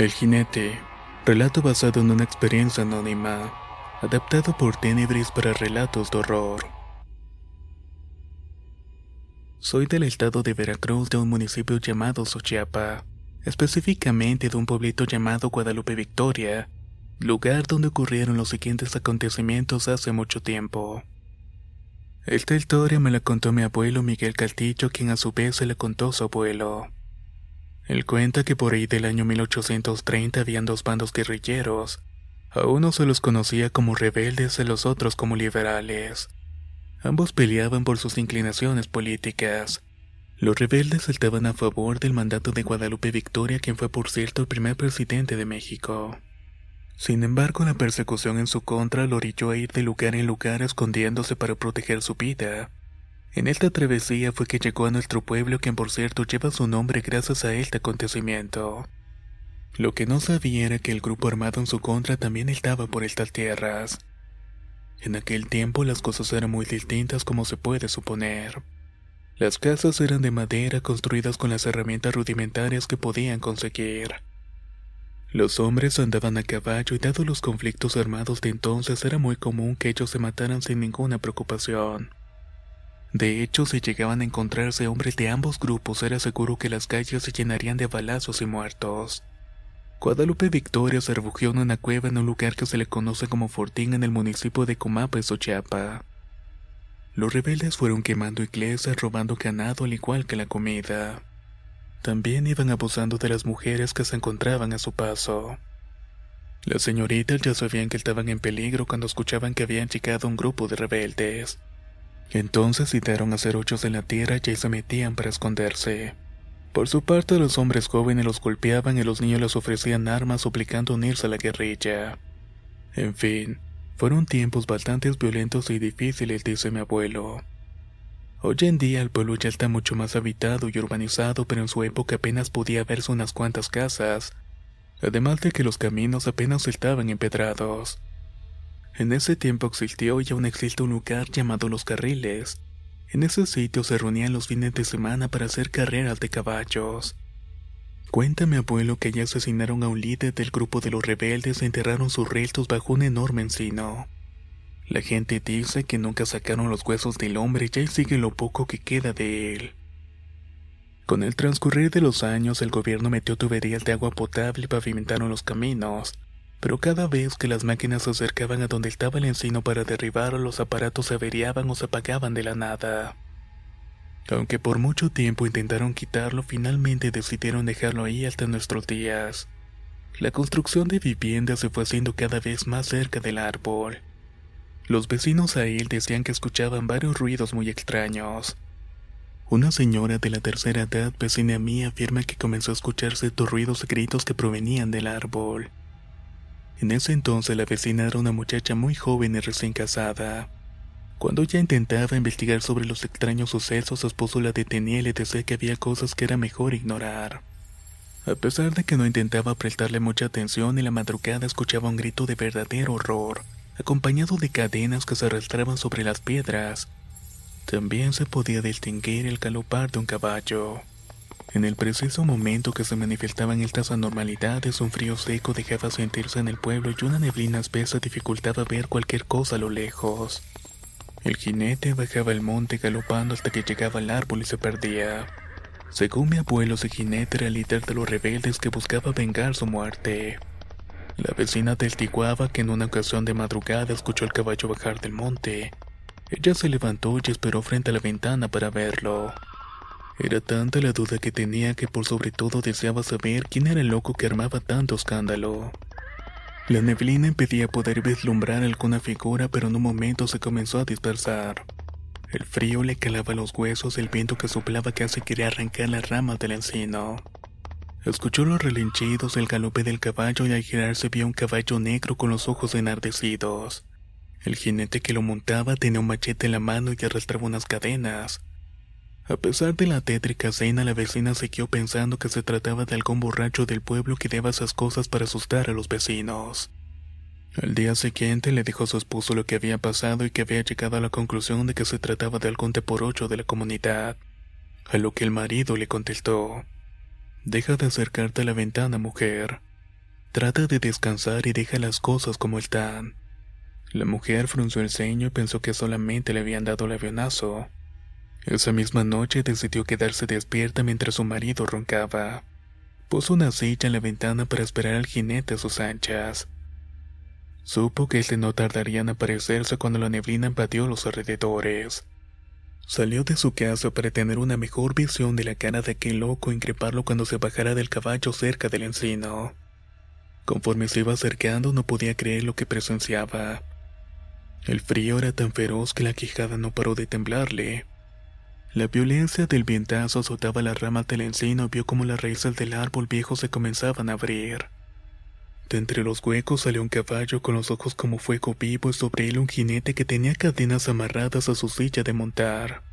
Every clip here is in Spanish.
El jinete, relato basado en una experiencia anónima, adaptado por Tenebris para relatos de horror. Soy del estado de Veracruz de un municipio llamado Sochiapa, específicamente de un pueblito llamado Guadalupe Victoria, lugar donde ocurrieron los siguientes acontecimientos hace mucho tiempo. Esta historia me la contó mi abuelo Miguel Caltillo, quien a su vez se la contó a su abuelo. Él cuenta que por ahí del año 1830 habían dos bandos guerrilleros. A uno se los conocía como rebeldes y a los otros como liberales. Ambos peleaban por sus inclinaciones políticas. Los rebeldes estaban a favor del mandato de Guadalupe Victoria, quien fue por cierto el primer presidente de México. Sin embargo, la persecución en su contra lo orilló a ir de lugar en lugar escondiéndose para proteger su vida. En esta travesía fue que llegó a nuestro pueblo, quien por cierto lleva su nombre gracias a este acontecimiento. Lo que no sabía era que el grupo armado en su contra también estaba por estas tierras. En aquel tiempo las cosas eran muy distintas como se puede suponer. Las casas eran de madera construidas con las herramientas rudimentarias que podían conseguir. Los hombres andaban a caballo y dado los conflictos armados de entonces era muy común que ellos se mataran sin ninguna preocupación. De hecho, si llegaban a encontrarse hombres de ambos grupos era seguro que las calles se llenarían de balazos y muertos. Guadalupe Victoria se refugió en una cueva en un lugar que se le conoce como Fortín en el municipio de Comapa y Sochiapa. Los rebeldes fueron quemando iglesias, robando ganado al igual que la comida. También iban abusando de las mujeres que se encontraban a su paso. Las señoritas ya sabían que estaban en peligro cuando escuchaban que habían llegado un grupo de rebeldes. Entonces citaron a hacer hoyos en la tierra y se metían para esconderse. Por su parte, los hombres jóvenes los golpeaban y los niños les ofrecían armas suplicando unirse a la guerrilla. En fin, fueron tiempos bastante violentos y difíciles, dice mi abuelo. Hoy en día el pueblo ya está mucho más habitado y urbanizado, pero en su época apenas podía verse unas cuantas casas, además de que los caminos apenas estaban empedrados. En ese tiempo existió y aún existe un lugar llamado Los Carriles, en ese sitio se reunían los fines de semana para hacer carreras de caballos. Cuenta mi abuelo que allí asesinaron a un líder del grupo de los rebeldes e enterraron sus restos bajo un enorme encino. La gente dice que nunca sacaron los huesos del hombre y ahí sigue lo poco que queda de él. Con el transcurrir de los años, el gobierno metió tuberías de agua potable y pavimentaron los caminos, pero cada vez que las máquinas se acercaban a donde estaba el encino para derribar, los aparatos se averiaban o se apagaban de la nada. Aunque por mucho tiempo intentaron quitarlo, finalmente decidieron dejarlo ahí hasta nuestros días. La construcción de viviendas se fue haciendo cada vez más cerca del árbol. Los vecinos a él decían que escuchaban varios ruidos muy extraños. Una señora de la tercera edad, vecina mía, afirma que comenzó a escucharse estos ruidos y gritos que provenían del árbol. En ese entonces la vecina era una muchacha muy joven y recién casada. Cuando ella intentaba investigar sobre los extraños sucesos, su esposo la detenía y le decía que había cosas que era mejor ignorar. A pesar de que no intentaba prestarle mucha atención, en la madrugada escuchaba un grito de verdadero horror, acompañado de cadenas que se arrastraban sobre las piedras. También se podía distinguir el galopar de un caballo. En el preciso momento que se manifestaban estas anormalidades, un frío seco dejaba sentirse en el pueblo y una neblina espesa dificultaba ver cualquier cosa a lo lejos. El jinete bajaba el monte galopando hasta que llegaba al árbol y se perdía. Según mi abuelo, ese jinete era el líder de los rebeldes que buscaba vengar su muerte. La vecina testiguaba que en una ocasión de madrugada escuchó al caballo bajar del monte. Ella se levantó y esperó frente a la ventana para verlo. Era tanta la duda que tenía que por sobre todo deseaba saber quién era el loco que armaba tanto escándalo. La neblina impedía poder vislumbrar alguna figura, pero en un momento se comenzó a dispersar. El frío le calaba los huesos, el viento que soplaba casi quería arrancar las ramas del encino. Escuchó los relinchidos, el galope del caballo y al girarse vio un caballo negro con los ojos enardecidos. El jinete que lo montaba tenía un machete en la mano y arrastraba unas cadenas. A pesar de la tétrica escena, la vecina siguió pensando que se trataba de algún borracho del pueblo que daba esas cosas para asustar a los vecinos. Al día siguiente le dijo a su esposo lo que había pasado y que había llegado a la conclusión de que se trataba de algún ocho de la comunidad. A lo que el marido le contestó: Deja de acercarte a la ventana, mujer. Trata de descansar y deja las cosas como están. La mujer frunció el ceño y pensó que solamente le habían dado el avionazo. Esa misma noche decidió quedarse despierta mientras su marido roncaba. Puso una silla en la ventana para esperar al jinete a sus anchas. Supo que este no tardaría en aparecerse cuando la neblina invadió los alrededores. Salió de su casa para tener una mejor visión de la cara de aquel loco e increparlo cuando se bajara del caballo cerca del encino. Conforme se iba acercando no podía creer lo que presenciaba. El frío era tan feroz que la quijada no paró de temblarle. La violencia del vientazo azotaba las ramas del encino y vio como las raíces del árbol viejo se comenzaban a abrir. De entre los huecos salió un caballo con los ojos como fuego vivo y sobre él un jinete que tenía cadenas amarradas a su silla de montar.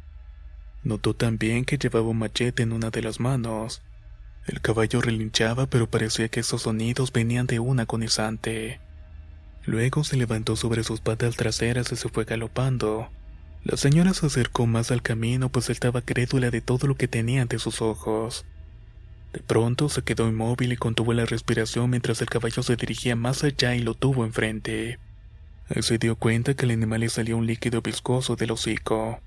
Notó también que llevaba un machete en una de las manos. El caballo relinchaba pero parecía que esos sonidos venían de un agonizante. Luego se levantó sobre sus patas traseras y se fue galopando. La señora se acercó más al camino pues estaba crédula de todo lo que tenía ante sus ojos. De pronto se quedó inmóvil y contuvo la respiración mientras el caballo se dirigía más allá y lo tuvo enfrente. se dio cuenta que el animal le salía un líquido viscoso del hocico.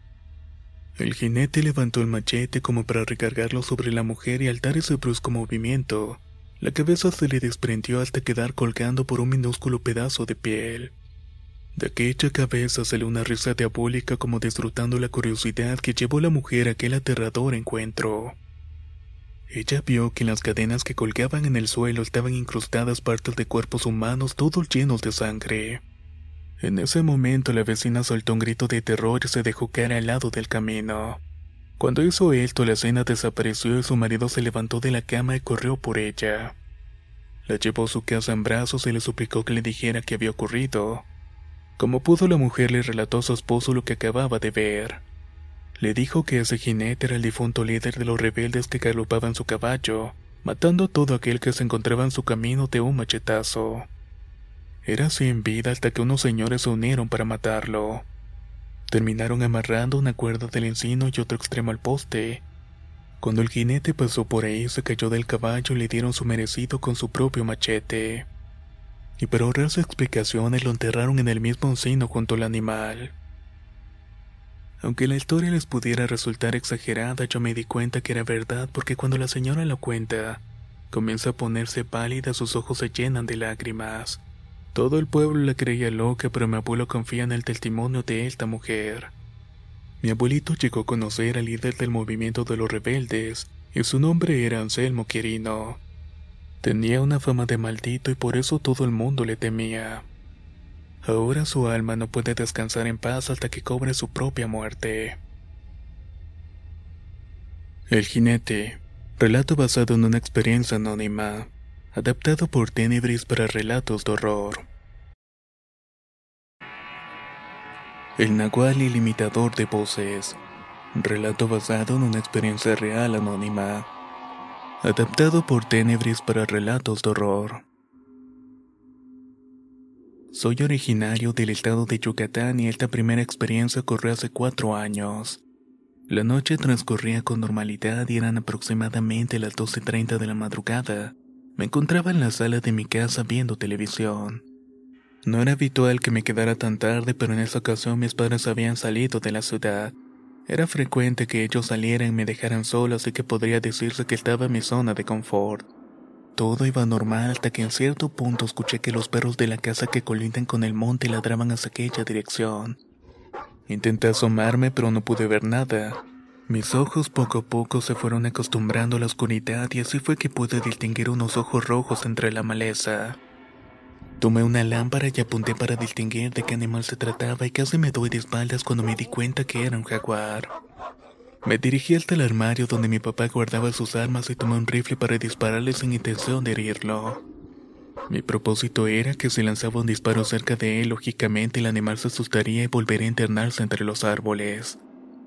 El jinete levantó el machete como para recargarlo sobre la mujer y al dar ese brusco movimiento, la cabeza se le desprendió hasta quedar colgando por un minúsculo pedazo de piel. De aquella cabeza salió una risa diabólica como disfrutando la curiosidad que llevó la mujer a aquel aterrador encuentro. Ella vio que en las cadenas que colgaban en el suelo estaban incrustadas partes de cuerpos humanos todos llenos de sangre. En ese momento la vecina soltó un grito de terror y se dejó caer al lado del camino. Cuando hizo esto, la escena desapareció y su marido se levantó de la cama y corrió por ella. La llevó a su casa en brazos y le suplicó que le dijera qué había ocurrido. Como pudo, la mujer le relató a su esposo lo que acababa de ver. Le dijo que ese jinete era el difunto líder de los rebeldes que galopaban su caballo, matando a todo aquel que se encontraba en su camino de un machetazo. Era en vida hasta que unos señores se unieron para matarlo. Terminaron amarrando una cuerda del encino y otro extremo al poste. Cuando el jinete pasó por ahí, se cayó del caballo y le dieron su merecido con su propio machete. Y para ahorrarse explicaciones lo enterraron en el mismo encino junto al animal. Aunque la historia les pudiera resultar exagerada, yo me di cuenta que era verdad porque cuando la señora lo cuenta, comienza a ponerse pálida, sus ojos se llenan de lágrimas. Todo el pueblo la creía loca, pero mi abuelo confía en el testimonio de esta mujer. Mi abuelito llegó a conocer al líder del movimiento de los rebeldes, y su nombre era Anselmo Quirino. Tenía una fama de maldito y por eso todo el mundo le temía. Ahora su alma no puede descansar en paz hasta que cobre su propia muerte. El jinete. Relato basado en una experiencia anónima. Adaptado por Tenebris para relatos de horror. El Nahual ilimitador de voces. Relato basado en una experiencia real anónima. Adaptado por Tenebris para relatos de horror. Soy originario del estado de Yucatán y esta primera experiencia ocurrió hace cuatro años. La noche transcurría con normalidad y eran aproximadamente las 12.30 de la madrugada. Me encontraba en la sala de mi casa viendo televisión. No era habitual que me quedara tan tarde, pero en esa ocasión mis padres habían salido de la ciudad. Era frecuente que ellos salieran y me dejaran solo, así que podría decirse que estaba en mi zona de confort. Todo iba normal hasta que en cierto punto escuché que los perros de la casa que colindan con el monte ladraban hacia aquella dirección. Intenté asomarme pero no pude ver nada. Mis ojos poco a poco se fueron acostumbrando a la oscuridad y así fue que pude distinguir unos ojos rojos entre la maleza. Tomé una lámpara y apunté para distinguir de qué animal se trataba y casi me doy de espaldas cuando me di cuenta que era un jaguar. Me dirigí hasta el armario donde mi papá guardaba sus armas y tomé un rifle para dispararle sin intención de herirlo. Mi propósito era que si lanzaba un disparo cerca de él, lógicamente el animal se asustaría y volvería a internarse entre los árboles.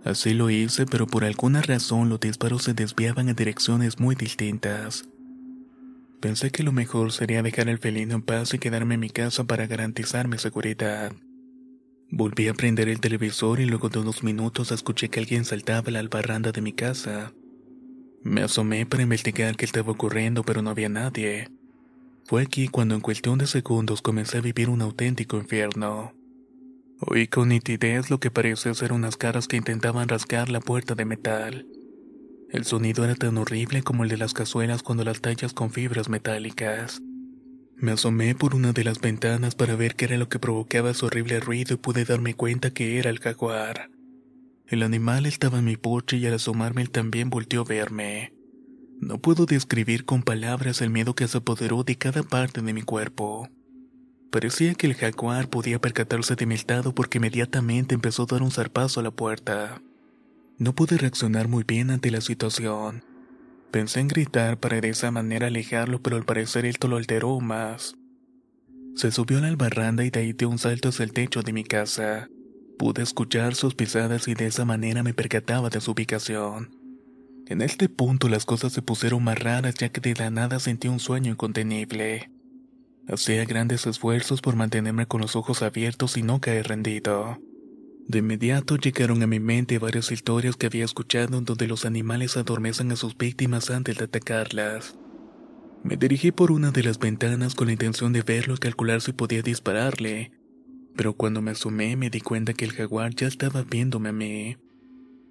Así lo hice, pero por alguna razón los disparos se desviaban en direcciones muy distintas. Pensé que lo mejor sería dejar al felino en paz y quedarme en mi casa para garantizar mi seguridad. Volví a prender el televisor y luego de unos minutos escuché que alguien saltaba a la albarranda de mi casa. Me asomé para investigar qué estaba ocurriendo, pero no había nadie. Fue aquí cuando en cuestión de segundos comencé a vivir un auténtico infierno. Oí con nitidez lo que parecía ser unas caras que intentaban rasgar la puerta de metal. El sonido era tan horrible como el de las cazuelas cuando las tallas con fibras metálicas. Me asomé por una de las ventanas para ver qué era lo que provocaba ese horrible ruido y pude darme cuenta que era el jaguar. El animal estaba en mi porche y al asomarme él también volteó a verme. No puedo describir con palabras el miedo que se apoderó de cada parte de mi cuerpo. Parecía que el jaguar podía percatarse de mi estado porque inmediatamente empezó a dar un zarpazo a la puerta. No pude reaccionar muy bien ante la situación. Pensé en gritar para de esa manera alejarlo, pero al parecer esto lo alteró más. Se subió a la barranda y de ahí dio un salto hacia el techo de mi casa. Pude escuchar sus pisadas y de esa manera me percataba de su ubicación. En este punto las cosas se pusieron más raras ya que de la nada sentí un sueño incontenible. Hacía grandes esfuerzos por mantenerme con los ojos abiertos y no caer rendido. De inmediato llegaron a mi mente varias historias que había escuchado en donde los animales adormecen a sus víctimas antes de atacarlas. Me dirigí por una de las ventanas con la intención de verlo y calcular si podía dispararle, pero cuando me asomé me di cuenta que el jaguar ya estaba viéndome a mí.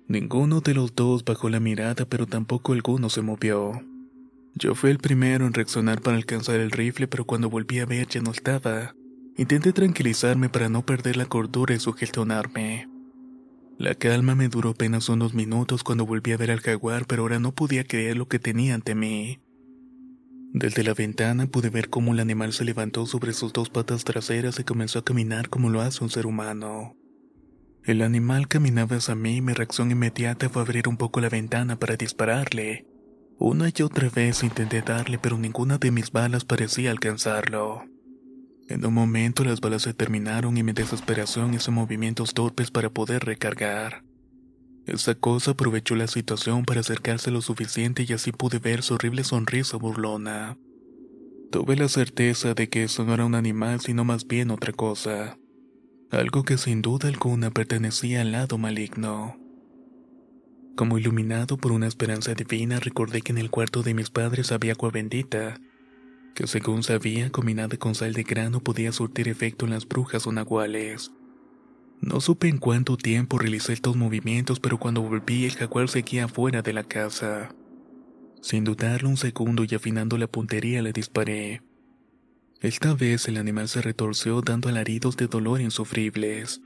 Ninguno de los dos bajó la mirada, pero tampoco alguno se movió. Yo fui el primero en reaccionar para alcanzar el rifle, pero cuando volví a ver ya no estaba. Intenté tranquilizarme para no perder la cordura y sugestionarme. La calma me duró apenas unos minutos cuando volví a ver al jaguar, pero ahora no podía creer lo que tenía ante mí. Desde la ventana pude ver cómo el animal se levantó sobre sus dos patas traseras y comenzó a caminar como lo hace un ser humano. El animal caminaba hacia mí y mi reacción inmediata fue abrir un poco la ventana para dispararle. Una y otra vez intenté darle, pero ninguna de mis balas parecía alcanzarlo. En un momento las balas se terminaron y mi desesperación hizo movimientos torpes para poder recargar. Esa cosa aprovechó la situación para acercarse lo suficiente y así pude ver su horrible sonrisa burlona. Tuve la certeza de que eso no era un animal sino más bien otra cosa. Algo que sin duda alguna pertenecía al lado maligno. Como iluminado por una esperanza divina recordé que en el cuarto de mis padres había agua bendita que según sabía, combinada con sal de grano podía surtir efecto en las brujas o nahuales. No supe en cuánto tiempo realicé estos movimientos, pero cuando volví el jaguar seguía fuera de la casa. Sin dudarlo un segundo y afinando la puntería le disparé. Esta vez el animal se retorció dando alaridos de dolor insufribles.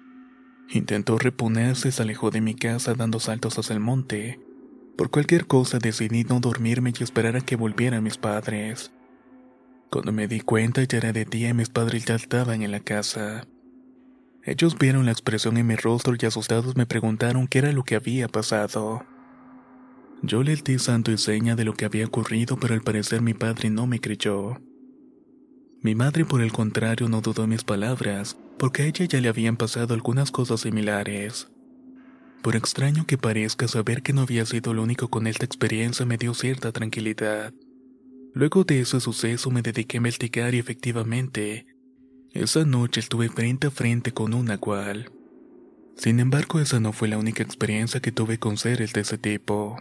Intentó reponerse se alejó de mi casa dando saltos hacia el monte. Por cualquier cosa decidí no dormirme y esperar a que volvieran mis padres. Cuando me di cuenta ya era de día y mis padres ya estaban en la casa. Ellos vieron la expresión en mi rostro y asustados me preguntaron qué era lo que había pasado. Yo les di santo y seña de lo que había ocurrido, pero al parecer mi padre no me creyó. Mi madre, por el contrario, no dudó mis palabras, porque a ella ya le habían pasado algunas cosas similares. Por extraño que parezca, saber que no había sido el único con esta experiencia me dio cierta tranquilidad. Luego de ese suceso me dediqué a investigar y efectivamente, esa noche estuve frente a frente con una cual. Sin embargo, esa no fue la única experiencia que tuve con seres de ese tipo.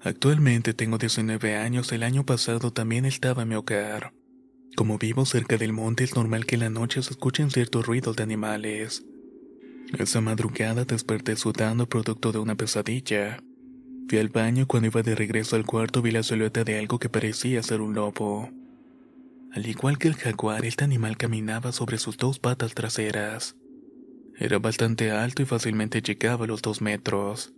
Actualmente tengo 19 años, el año pasado también estaba en mi hogar. Como vivo cerca del monte es normal que en la noche se escuchen ciertos ruidos de animales. Esa madrugada desperté sudando producto de una pesadilla. Fui al baño cuando iba de regreso al cuarto vi la silueta de algo que parecía ser un lobo. Al igual que el jaguar, este animal caminaba sobre sus dos patas traseras. Era bastante alto y fácilmente llegaba a los dos metros.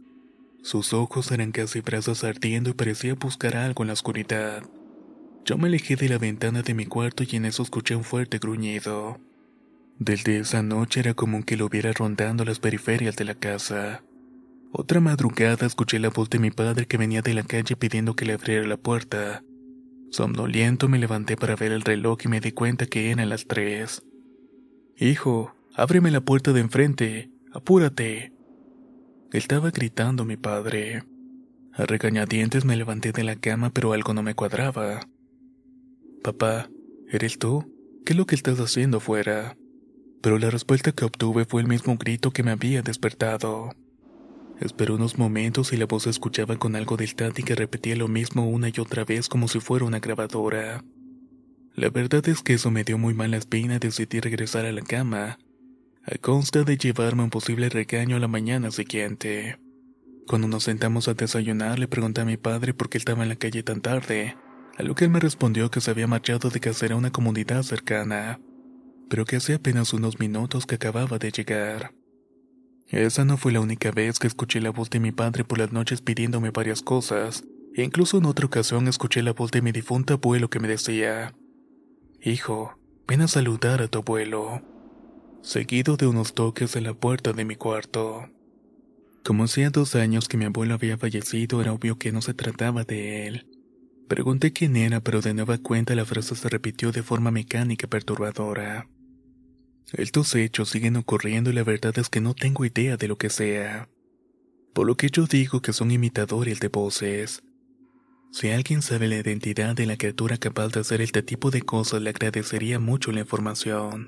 Sus ojos eran casi brazos ardiendo y parecía buscar algo en la oscuridad. Yo me alejé de la ventana de mi cuarto y en eso escuché un fuerte gruñido. Desde esa noche era común que lo viera rondando las periferias de la casa. Otra madrugada escuché la voz de mi padre que venía de la calle pidiendo que le abriera la puerta. Somnoliento me levanté para ver el reloj y me di cuenta que eran las tres. Hijo, ábreme la puerta de enfrente, apúrate. Estaba gritando mi padre. A regañadientes me levanté de la cama, pero algo no me cuadraba. Papá, ¿eres tú? ¿Qué es lo que estás haciendo fuera? Pero la respuesta que obtuve fue el mismo grito que me había despertado. Esperó unos momentos y la voz se escuchaba con algo del tati que repetía lo mismo una y otra vez como si fuera una grabadora. La verdad es que eso me dio muy mala espina y decidí regresar a la cama, a consta de llevarme un posible regaño a la mañana siguiente. Cuando nos sentamos a desayunar le pregunté a mi padre por qué estaba en la calle tan tarde, a lo que él me respondió que se había marchado de casera a una comunidad cercana, pero que hacía apenas unos minutos que acababa de llegar. Esa no fue la única vez que escuché la voz de mi padre por las noches pidiéndome varias cosas, e incluso en otra ocasión escuché la voz de mi difunto abuelo que me decía, Hijo, ven a saludar a tu abuelo, seguido de unos toques en la puerta de mi cuarto. Como hacía dos años que mi abuelo había fallecido, era obvio que no se trataba de él. Pregunté quién era, pero de nueva cuenta la frase se repitió de forma mecánica perturbadora. Estos hechos siguen ocurriendo y la verdad es que no tengo idea de lo que sea. Por lo que yo digo que son imitadores de voces. Si alguien sabe la identidad de la criatura capaz de hacer este tipo de cosas, le agradecería mucho la información.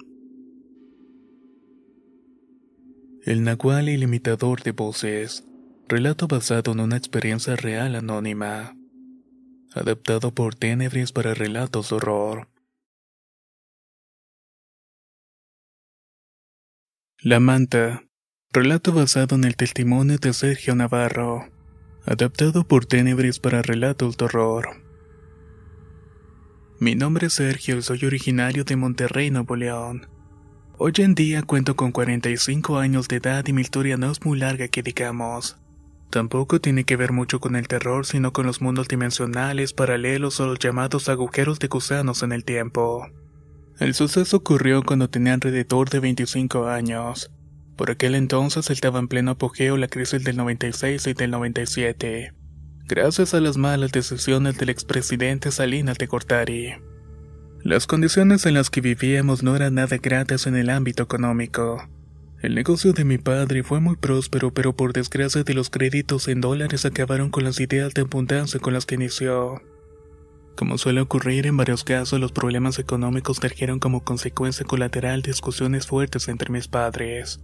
El Nahual y el imitador de voces. Relato basado en una experiencia real anónima. Adaptado por Tenebris para relatos de horror. La manta. Relato basado en el testimonio de Sergio Navarro. Adaptado por Tenebris para relatos de horror. Mi nombre es Sergio y soy originario de Monterrey, Nuevo León. Hoy en día cuento con 45 años de edad y mi historia no es muy larga que digamos. Tampoco tiene que ver mucho con el terror, sino con los mundos dimensionales, paralelos o los llamados agujeros de gusanos en el tiempo. El suceso ocurrió cuando tenía alrededor de 25 años. Por aquel entonces estaba en pleno apogeo la crisis del 96 y del 97, gracias a las malas decisiones del expresidente Salinas de Gortari. Las condiciones en las que vivíamos no eran nada gratas en el ámbito económico. El negocio de mi padre fue muy próspero, pero por desgracia de los créditos en dólares acabaron con las ideas de abundancia con las que inició. Como suele ocurrir en varios casos, los problemas económicos trajeron como consecuencia colateral discusiones fuertes entre mis padres.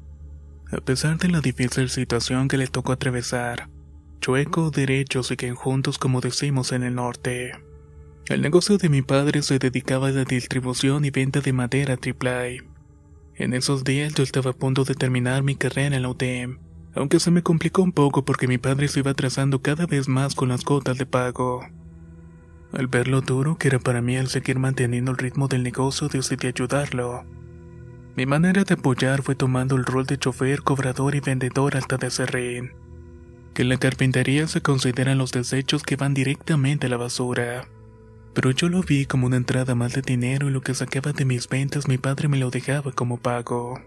A pesar de la difícil situación que les tocó atravesar, chueco, derecho siguen juntos como decimos en el norte. El negocio de mi padre se dedicaba a la distribución y venta de madera AAA. En esos días yo estaba a punto de terminar mi carrera en la UTM, aunque se me complicó un poco porque mi padre se iba atrasando cada vez más con las gotas de pago. Al ver lo duro que era para mí al seguir manteniendo el ritmo del negocio, decidí ayudarlo. Mi manera de apoyar fue tomando el rol de chofer, cobrador y vendedor alta de serrín. Que en la carpintería se consideran los desechos que van directamente a la basura. Pero yo lo vi como una entrada más de dinero y lo que sacaba de mis ventas mi padre me lo dejaba como pago.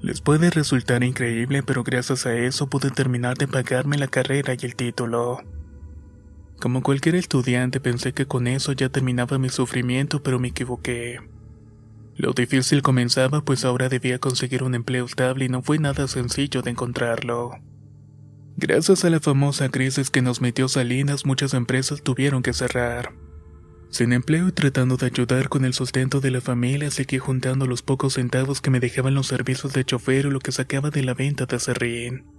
Les puede resultar increíble, pero gracias a eso pude terminar de pagarme la carrera y el título. Como cualquier estudiante pensé que con eso ya terminaba mi sufrimiento, pero me equivoqué. Lo difícil comenzaba pues ahora debía conseguir un empleo estable y no fue nada sencillo de encontrarlo. Gracias a la famosa crisis que nos metió Salinas, muchas empresas tuvieron que cerrar. Sin empleo y tratando de ayudar con el sustento de la familia, seguí juntando los pocos centavos que me dejaban los servicios de chofer o lo que sacaba de la venta de serrín.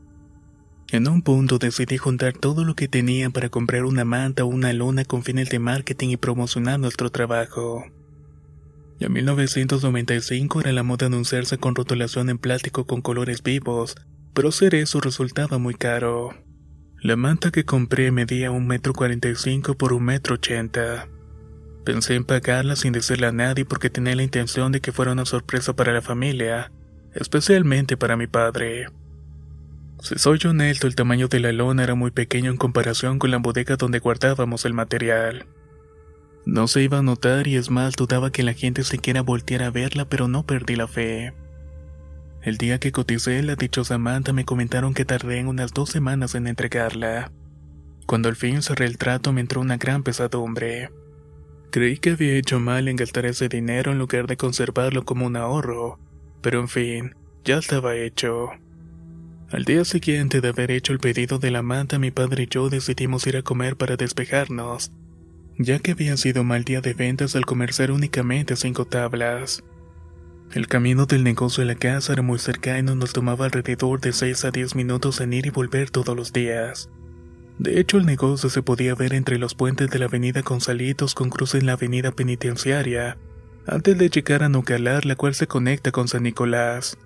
En un punto decidí juntar todo lo que tenía para comprar una manta o una lona con fines de marketing y promocionar nuestro trabajo. En 1995 era la moda anunciarse con rotulación en plástico con colores vivos, pero hacer eso resultaba muy caro. La manta que compré medía un metro cuarenta y cinco por un metro ochenta. Pensé en pagarla sin decirle a nadie porque tenía la intención de que fuera una sorpresa para la familia, especialmente para mi padre. Si soy honesto, el tamaño de la lona era muy pequeño en comparación con la bodega donde guardábamos el material. No se iba a notar y es más, dudaba que la gente siquiera volteara a verla, pero no perdí la fe. El día que coticé la dichosa manta me comentaron que tardé en unas dos semanas en entregarla. Cuando al fin cerré el trato me entró una gran pesadumbre. Creí que había hecho mal en gastar ese dinero en lugar de conservarlo como un ahorro, pero en fin, ya estaba hecho. Al día siguiente de haber hecho el pedido de la manta, mi padre y yo decidimos ir a comer para despejarnos, ya que había sido mal día de ventas al comer ser únicamente cinco tablas. El camino del negocio a la casa era muy cercano nos tomaba alrededor de 6 a 10 minutos en ir y volver todos los días. De hecho, el negocio se podía ver entre los puentes de la avenida Gonzalitos con cruce en la avenida Penitenciaria, antes de llegar a Nucalar, la cual se conecta con San Nicolás.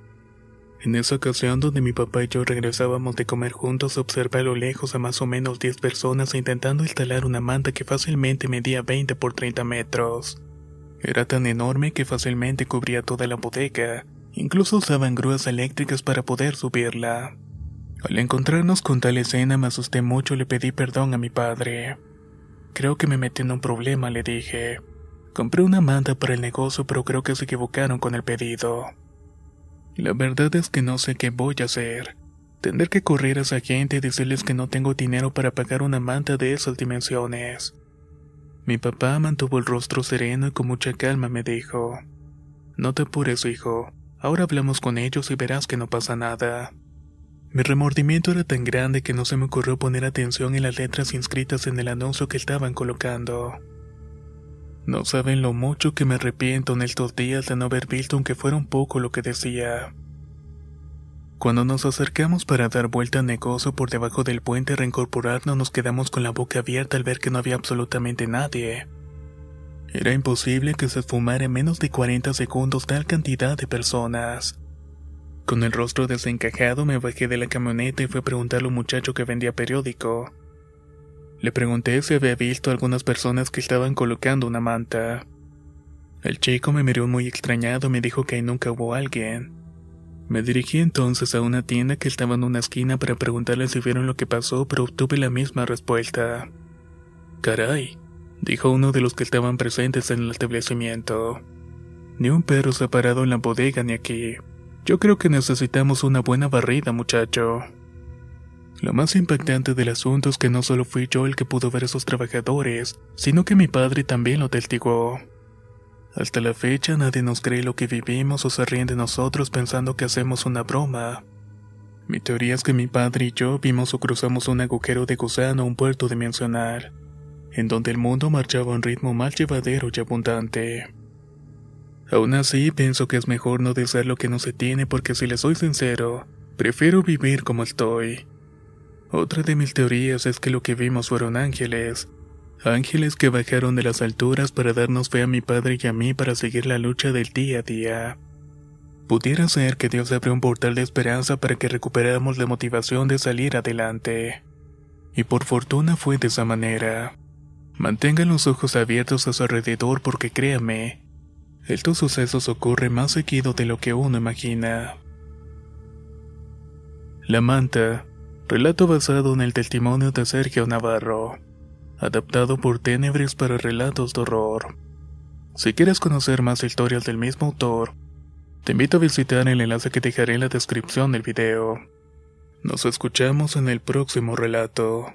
En esa ocasión donde mi papá y yo regresábamos de comer juntos, observé a lo lejos a más o menos 10 personas intentando instalar una manta que fácilmente medía 20 por 30 metros. Era tan enorme que fácilmente cubría toda la bodega, incluso usaban grúas eléctricas para poder subirla. Al encontrarnos con tal escena me asusté mucho y le pedí perdón a mi padre. Creo que me metí en un problema, le dije. Compré una manta para el negocio, pero creo que se equivocaron con el pedido. La verdad es que no sé qué voy a hacer. Tendré que correr a esa gente y decirles que no tengo dinero para pagar una manta de esas dimensiones. Mi papá mantuvo el rostro sereno y con mucha calma me dijo, No te apures, hijo, ahora hablamos con ellos y verás que no pasa nada. Mi remordimiento era tan grande que no se me ocurrió poner atención en las letras inscritas en el anuncio que estaban colocando. No saben lo mucho que me arrepiento en estos días de no haber visto aunque fuera un poco lo que decía. Cuando nos acercamos para dar vuelta al negocio por debajo del puente y reincorporarnos, nos quedamos con la boca abierta al ver que no había absolutamente nadie. Era imposible que se esfumara en menos de 40 segundos tal cantidad de personas. Con el rostro desencajado me bajé de la camioneta y fui a preguntarle a un muchacho que vendía periódico. Le pregunté si había visto a algunas personas que estaban colocando una manta. El chico me miró muy extrañado y me dijo que ahí nunca hubo alguien. Me dirigí entonces a una tienda que estaba en una esquina para preguntarle si vieron lo que pasó, pero obtuve la misma respuesta. Caray, dijo uno de los que estaban presentes en el establecimiento. Ni un perro se ha parado en la bodega ni aquí. Yo creo que necesitamos una buena barrida, muchacho. Lo más impactante del asunto es que no solo fui yo el que pudo ver a esos trabajadores, sino que mi padre también lo testigó. Hasta la fecha nadie nos cree lo que vivimos o se ríen de nosotros pensando que hacemos una broma. Mi teoría es que mi padre y yo vimos o cruzamos un agujero de gusano a un puerto dimensional, en donde el mundo marchaba a un ritmo más llevadero y abundante. Aún así, pienso que es mejor no desear lo que no se tiene porque si le soy sincero, prefiero vivir como estoy. Otra de mis teorías es que lo que vimos fueron ángeles, Ángeles que bajaron de las alturas para darnos fe a mi padre y a mí para seguir la lucha del día a día. Pudiera ser que Dios abrió un portal de esperanza para que recuperáramos la motivación de salir adelante. Y por fortuna fue de esa manera. Mantengan los ojos abiertos a su alrededor porque créame, estos sucesos ocurren más seguido de lo que uno imagina. La manta, relato basado en el testimonio de Sergio Navarro adaptado por Tenebris para relatos de horror. Si quieres conocer más historias del mismo autor, te invito a visitar el enlace que dejaré en la descripción del video. Nos escuchamos en el próximo relato.